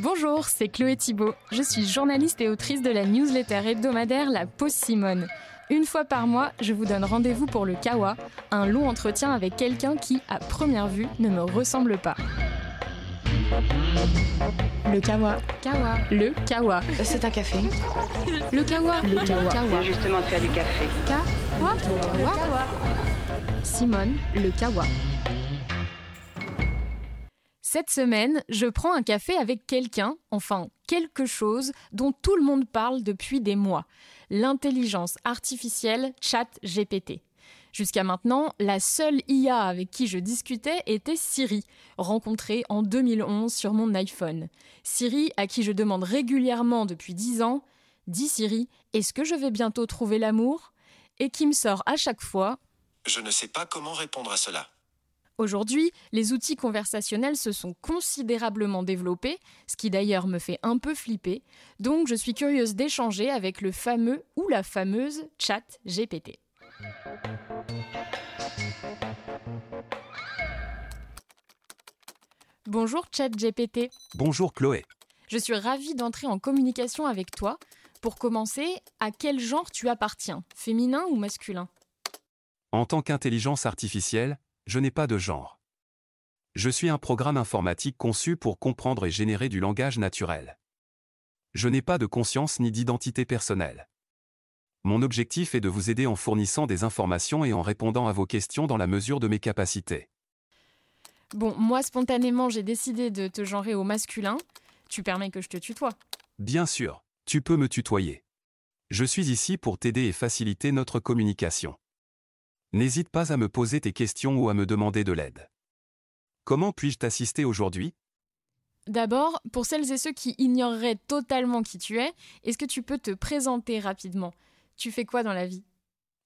Bonjour, c'est Chloé Thibault. Je suis journaliste et autrice de la newsletter hebdomadaire La Pause Simone. Une fois par mois, je vous donne rendez-vous pour le Kawa, un long entretien avec quelqu'un qui, à première vue, ne me ressemble pas. Le Kawa. Kawa. Le Kawa. C'est un café. Le Kawa. Le Kawa. Justement, tu as du café. Kawa. Kawa. Simone, le Kawa. Cette semaine, je prends un café avec quelqu'un, enfin quelque chose, dont tout le monde parle depuis des mois. L'intelligence artificielle Chat GPT. Jusqu'à maintenant, la seule IA avec qui je discutais était Siri, rencontrée en 2011 sur mon iPhone. Siri, à qui je demande régulièrement depuis 10 ans Dis Siri, est-ce que je vais bientôt trouver l'amour? Et qui me sort à chaque fois Je ne sais pas comment répondre à cela. Aujourd'hui, les outils conversationnels se sont considérablement développés, ce qui d'ailleurs me fait un peu flipper, donc je suis curieuse d'échanger avec le fameux ou la fameuse chat GPT. Bonjour chat GPT. Bonjour Chloé. Je suis ravie d'entrer en communication avec toi. Pour commencer, à quel genre tu appartiens Féminin ou masculin? En tant qu'intelligence artificielle, je n'ai pas de genre. Je suis un programme informatique conçu pour comprendre et générer du langage naturel. Je n'ai pas de conscience ni d'identité personnelle. Mon objectif est de vous aider en fournissant des informations et en répondant à vos questions dans la mesure de mes capacités. Bon, moi spontanément j'ai décidé de te genrer au masculin. Tu permets que je te tutoie Bien sûr, tu peux me tutoyer. Je suis ici pour t'aider et faciliter notre communication. N'hésite pas à me poser tes questions ou à me demander de l'aide. Comment puis-je t'assister aujourd'hui? D'abord, pour celles et ceux qui ignoreraient totalement qui tu es, est-ce que tu peux te présenter rapidement? Tu fais quoi dans la vie?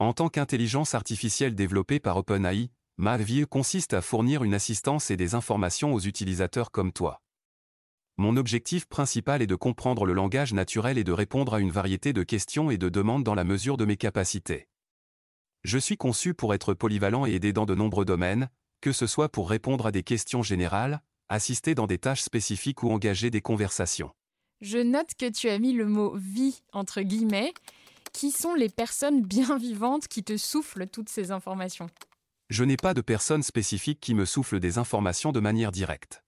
En tant qu'intelligence artificielle développée par OpenAI, ma vie consiste à fournir une assistance et des informations aux utilisateurs comme toi. Mon objectif principal est de comprendre le langage naturel et de répondre à une variété de questions et de demandes dans la mesure de mes capacités. Je suis conçu pour être polyvalent et aider dans de nombreux domaines, que ce soit pour répondre à des questions générales, assister dans des tâches spécifiques ou engager des conversations. Je note que tu as mis le mot vie entre guillemets. Qui sont les personnes bien vivantes qui te soufflent toutes ces informations? Je n'ai pas de personne spécifique qui me souffle des informations de manière directe.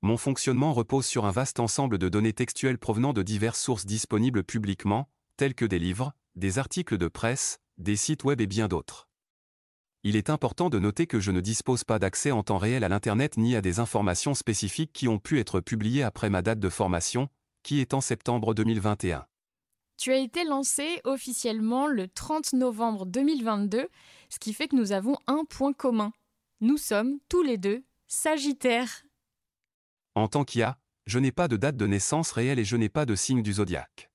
Mon fonctionnement repose sur un vaste ensemble de données textuelles provenant de diverses sources disponibles publiquement, telles que des livres, des articles de presse, des sites web et bien d'autres. Il est important de noter que je ne dispose pas d'accès en temps réel à l'Internet ni à des informations spécifiques qui ont pu être publiées après ma date de formation, qui est en septembre 2021. Tu as été lancé officiellement le 30 novembre 2022, ce qui fait que nous avons un point commun. Nous sommes tous les deux Sagittaires. En tant qu'IA, je n'ai pas de date de naissance réelle et je n'ai pas de signe du zodiaque.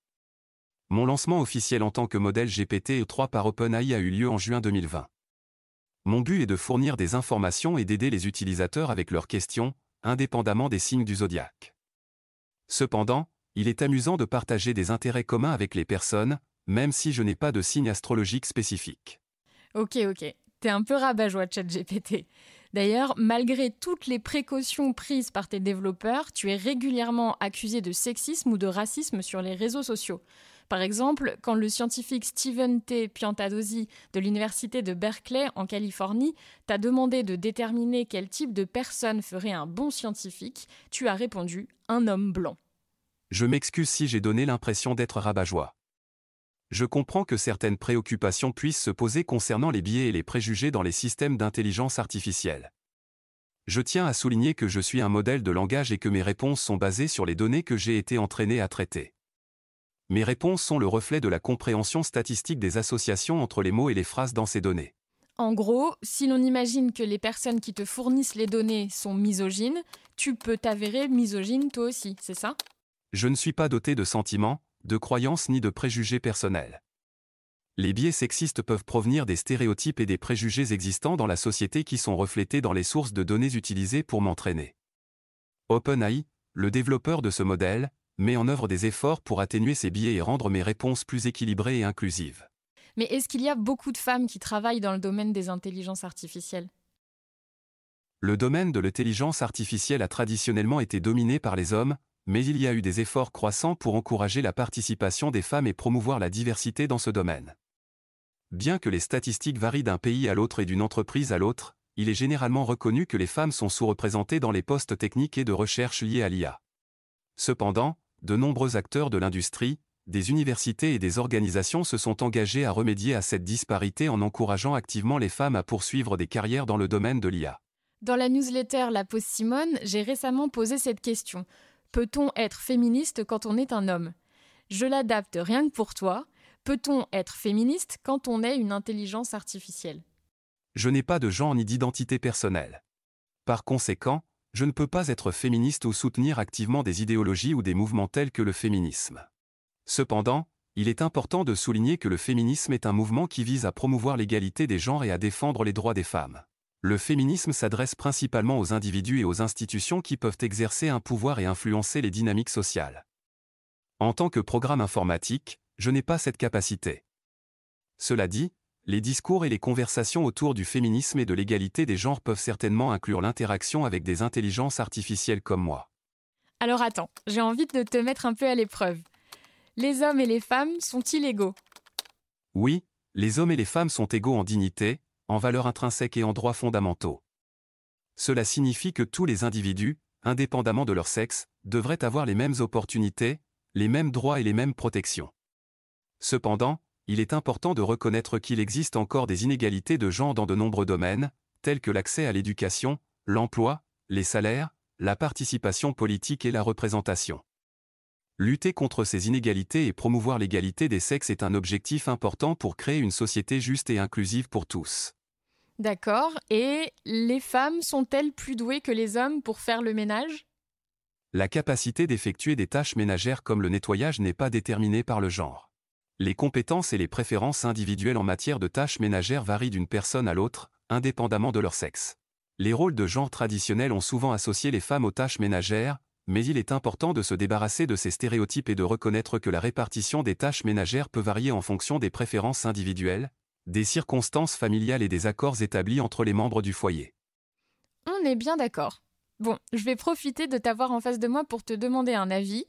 Mon lancement officiel en tant que modèle GPT-3 par OpenAI a eu lieu en juin 2020. Mon but est de fournir des informations et d'aider les utilisateurs avec leurs questions, indépendamment des signes du zodiaque. Cependant, il est amusant de partager des intérêts communs avec les personnes, même si je n'ai pas de signe astrologique spécifique. Ok, ok. T'es un peu rabat-joie, ChatGPT. D'ailleurs, malgré toutes les précautions prises par tes développeurs, tu es régulièrement accusé de sexisme ou de racisme sur les réseaux sociaux. Par exemple, quand le scientifique Steven T. Piantadosi de l'université de Berkeley en Californie t'a demandé de déterminer quel type de personne ferait un bon scientifique, tu as répondu un homme blanc. Je m'excuse si j'ai donné l'impression d'être rabat-joie. Je comprends que certaines préoccupations puissent se poser concernant les biais et les préjugés dans les systèmes d'intelligence artificielle. Je tiens à souligner que je suis un modèle de langage et que mes réponses sont basées sur les données que j'ai été entraîné à traiter. Mes réponses sont le reflet de la compréhension statistique des associations entre les mots et les phrases dans ces données. En gros, si l'on imagine que les personnes qui te fournissent les données sont misogynes, tu peux t'avérer misogyne toi aussi, c'est ça? Je ne suis pas doté de sentiments, de croyances ni de préjugés personnels. Les biais sexistes peuvent provenir des stéréotypes et des préjugés existants dans la société qui sont reflétés dans les sources de données utilisées pour m'entraîner. OpenAI, le développeur de ce modèle, met en œuvre des efforts pour atténuer ces biais et rendre mes réponses plus équilibrées et inclusives. Mais est-ce qu'il y a beaucoup de femmes qui travaillent dans le domaine des intelligences artificielles? Le domaine de l'intelligence artificielle a traditionnellement été dominé par les hommes, mais il y a eu des efforts croissants pour encourager la participation des femmes et promouvoir la diversité dans ce domaine. Bien que les statistiques varient d'un pays à l'autre et d'une entreprise à l'autre, il est généralement reconnu que les femmes sont sous-représentées dans les postes techniques et de recherche liés à l'IA. Cependant, de nombreux acteurs de l'industrie, des universités et des organisations se sont engagés à remédier à cette disparité en encourageant activement les femmes à poursuivre des carrières dans le domaine de l'IA. Dans la newsletter La Pause Simone, j'ai récemment posé cette question. Peut-on être féministe quand on est un homme? Je l'adapte rien que pour toi. Peut-on être féministe quand on est une intelligence artificielle? Je n'ai pas de genre ni d'identité personnelle. Par conséquent, je ne peux pas être féministe ou soutenir activement des idéologies ou des mouvements tels que le féminisme. Cependant, il est important de souligner que le féminisme est un mouvement qui vise à promouvoir l'égalité des genres et à défendre les droits des femmes. Le féminisme s'adresse principalement aux individus et aux institutions qui peuvent exercer un pouvoir et influencer les dynamiques sociales. En tant que programme informatique, je n'ai pas cette capacité. Cela dit, les discours et les conversations autour du féminisme et de l'égalité des genres peuvent certainement inclure l'interaction avec des intelligences artificielles comme moi. Alors attends, j'ai envie de te mettre un peu à l'épreuve. Les hommes et les femmes sont-ils égaux? Oui, les hommes et les femmes sont égaux en dignité, en valeurs intrinsèques et en droits fondamentaux. Cela signifie que tous les individus, indépendamment de leur sexe, devraient avoir les mêmes opportunités, les mêmes droits et les mêmes protections. Cependant, il est important de reconnaître qu'il existe encore des inégalités de genre dans de nombreux domaines, tels que l'accès à l'éducation, l'emploi, les salaires, la participation politique et la représentation. Lutter contre ces inégalités et promouvoir l'égalité des sexes est un objectif important pour créer une société juste et inclusive pour tous. D'accord. Et les femmes sont-elles plus douées que les hommes pour faire le ménage? La capacité d'effectuer des tâches ménagères comme le nettoyage n'est pas déterminée par le genre. Les compétences et les préférences individuelles en matière de tâches ménagères varient d'une personne à l'autre, indépendamment de leur sexe. Les rôles de genre traditionnels ont souvent associé les femmes aux tâches ménagères, mais il est important de se débarrasser de ces stéréotypes et de reconnaître que la répartition des tâches ménagères peut varier en fonction des préférences individuelles, des circonstances familiales et des accords établis entre les membres du foyer. On est bien d'accord. Bon, je vais profiter de t'avoir en face de moi pour te demander un avis.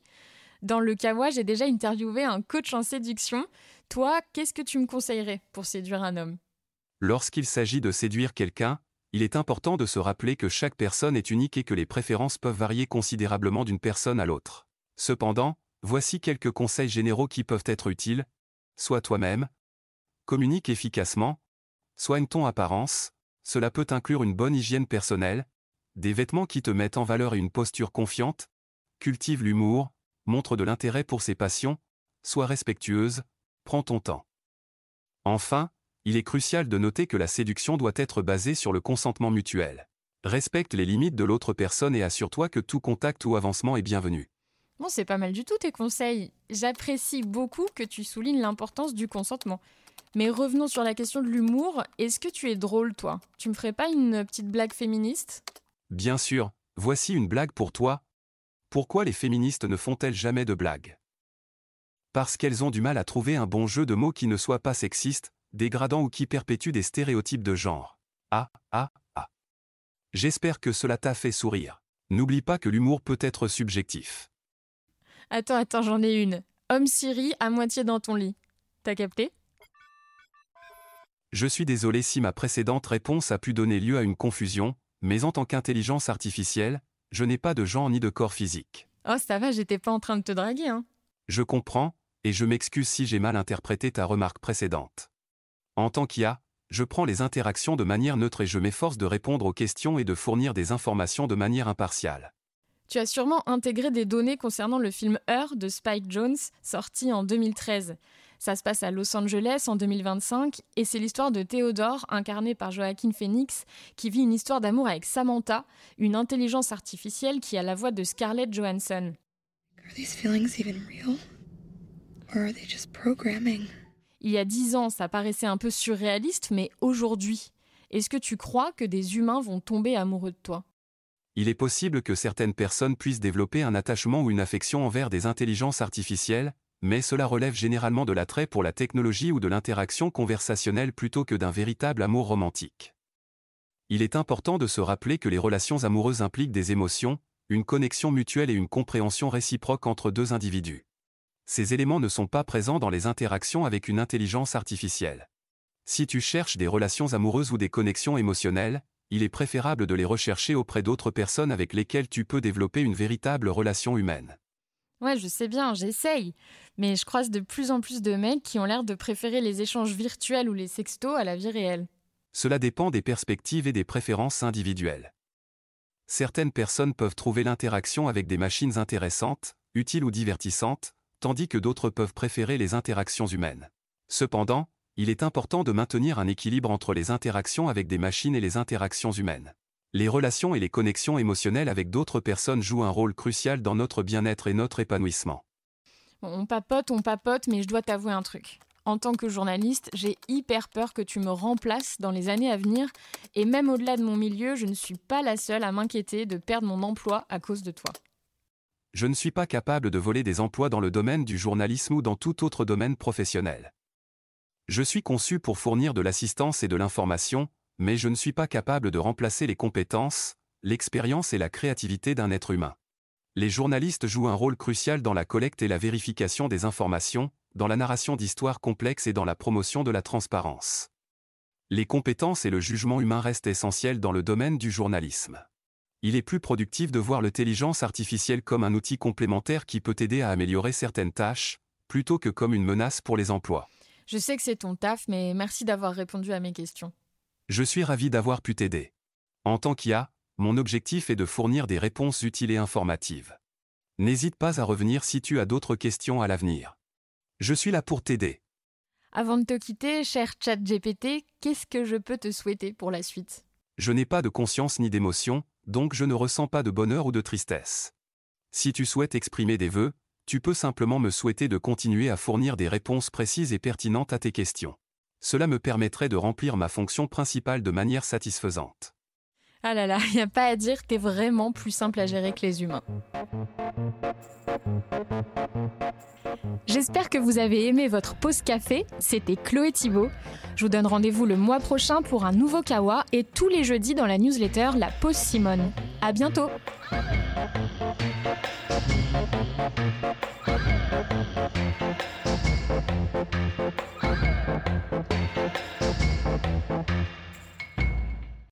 Dans le où j'ai déjà interviewé un coach en séduction. Toi, qu'est-ce que tu me conseillerais pour séduire un homme? Lorsqu'il s'agit de séduire quelqu'un, il est important de se rappeler que chaque personne est unique et que les préférences peuvent varier considérablement d'une personne à l'autre. Cependant, voici quelques conseils généraux qui peuvent être utiles. Sois toi-même, communique efficacement, soigne ton apparence, cela peut inclure une bonne hygiène personnelle, des vêtements qui te mettent en valeur et une posture confiante, cultive l'humour, montre de l'intérêt pour ses passions, sois respectueuse, prends ton temps. Enfin, il est crucial de noter que la séduction doit être basée sur le consentement mutuel. Respecte les limites de l'autre personne et assure-toi que tout contact ou avancement est bienvenu. Bon, c'est pas mal du tout tes conseils. J'apprécie beaucoup que tu soulignes l'importance du consentement. Mais revenons sur la question de l'humour. Est-ce que tu es drôle, toi? Tu me ferais pas une petite blague féministe? Bien sûr. Voici une blague pour toi. Pourquoi les féministes ne font-elles jamais de blagues? Parce qu'elles ont du mal à trouver un bon jeu de mots qui ne soit pas sexiste, dégradant ou qui perpétue des stéréotypes de genre. Ah, ah, ah. J'espère que cela t'a fait sourire. N'oublie pas que l'humour peut être subjectif. Attends, attends, j'en ai une. Homme Siri à moitié dans ton lit. T'as capté? Je suis désolé si ma précédente réponse a pu donner lieu à une confusion, mais en tant qu'intelligence artificielle, je n'ai pas de genre ni de corps physique. Oh, ça va, j'étais pas en train de te draguer, hein. Je comprends, et je m'excuse si j'ai mal interprété ta remarque précédente. En tant qu'IA, je prends les interactions de manière neutre et je m'efforce de répondre aux questions et de fournir des informations de manière impartiale. Tu as sûrement intégré des données concernant le film Heure de Spike Jones, sorti en 2013. Ça se passe à Los Angeles en 2025 et c'est l'histoire de Théodore, incarné par Joaquin Phoenix, qui vit une histoire d'amour avec Samantha, une intelligence artificielle qui a la voix de Scarlett Johansson. Are these feelings even real? Or are they just programming? Il y a dix ans, ça paraissait un peu surréaliste, mais aujourd'hui, est-ce que tu crois que des humains vont tomber amoureux de toi? Il est possible que certaines personnes puissent développer un attachement ou une affection envers des intelligences artificielles, mais cela relève généralement de l'attrait pour la technologie ou de l'interaction conversationnelle plutôt que d'un véritable amour romantique. Il est important de se rappeler que les relations amoureuses impliquent des émotions, une connexion mutuelle et une compréhension réciproque entre deux individus. Ces éléments ne sont pas présents dans les interactions avec une intelligence artificielle. Si tu cherches des relations amoureuses ou des connexions émotionnelles, il est préférable de les rechercher auprès d'autres personnes avec lesquelles tu peux développer une véritable relation humaine. Ouais, je sais bien, j'essaye. Mais je croise de plus en plus de mecs qui ont l'air de préférer les échanges virtuels ou les sextos à la vie réelle. Cela dépend des perspectives et des préférences individuelles. Certaines personnes peuvent trouver l'interaction avec des machines intéressantes, utiles ou divertissantes, tandis que d'autres peuvent préférer les interactions humaines. Cependant, il est important de maintenir un équilibre entre les interactions avec des machines et les interactions humaines. Les relations et les connexions émotionnelles avec d'autres personnes jouent un rôle crucial dans notre bien-être et notre épanouissement. on papote, on papote, mais je dois t'avouer un truc. En tant que journaliste, j'ai hyper peur que tu me remplaces dans les années à venir, et même au-delà de mon milieu, je ne suis pas la seule à m'inquiéter de perdre mon emploi à cause de toi. Je ne suis pas capable de voler des emplois dans le domaine du journalisme ou dans tout autre domaine professionnel. Je suis conçu pour fournir de l'assistance et de l'information, mais je ne suis pas capable de remplacer les compétences, l'expérience et la créativité d'un être humain. Les journalistes jouent un rôle crucial dans la collecte et la vérification des informations, dans la narration d'histoires complexes et dans la promotion de la transparence. Les compétences et le jugement humain restent essentiels dans le domaine du journalisme. Il est plus productif de voir l'intelligence artificielle comme un outil complémentaire qui peut aider à améliorer certaines tâches, plutôt que comme une menace pour les emplois. Je sais que c'est ton taf, mais merci d'avoir répondu à mes questions. Je suis ravi d'avoir pu t'aider. En tant qu'IA, mon objectif est de fournir des réponses utiles et informatives. N'hésite pas à revenir si tu as d'autres questions à l'avenir. Je suis là pour t'aider. Avant de te quitter, cher GPT, qu'est-ce que je peux te souhaiter pour la suite? Je n'ai pas de conscience ni d'émotion, donc je ne ressens pas de bonheur ou de tristesse. Si tu souhaites exprimer des vœux, tu peux simplement me souhaiter de continuer à fournir des réponses précises et pertinentes à tes questions. Cela me permettrait de remplir ma fonction principale de manière satisfaisante. Ah là là, il n'y a pas à dire, t'es vraiment plus simple à gérer que les humains. J'espère que vous avez aimé votre pause café. C'était Chloé Thibault. Je vous donne rendez-vous le mois prochain pour un nouveau Kawa et tous les jeudis dans la newsletter La Pause Simone. À bientôt!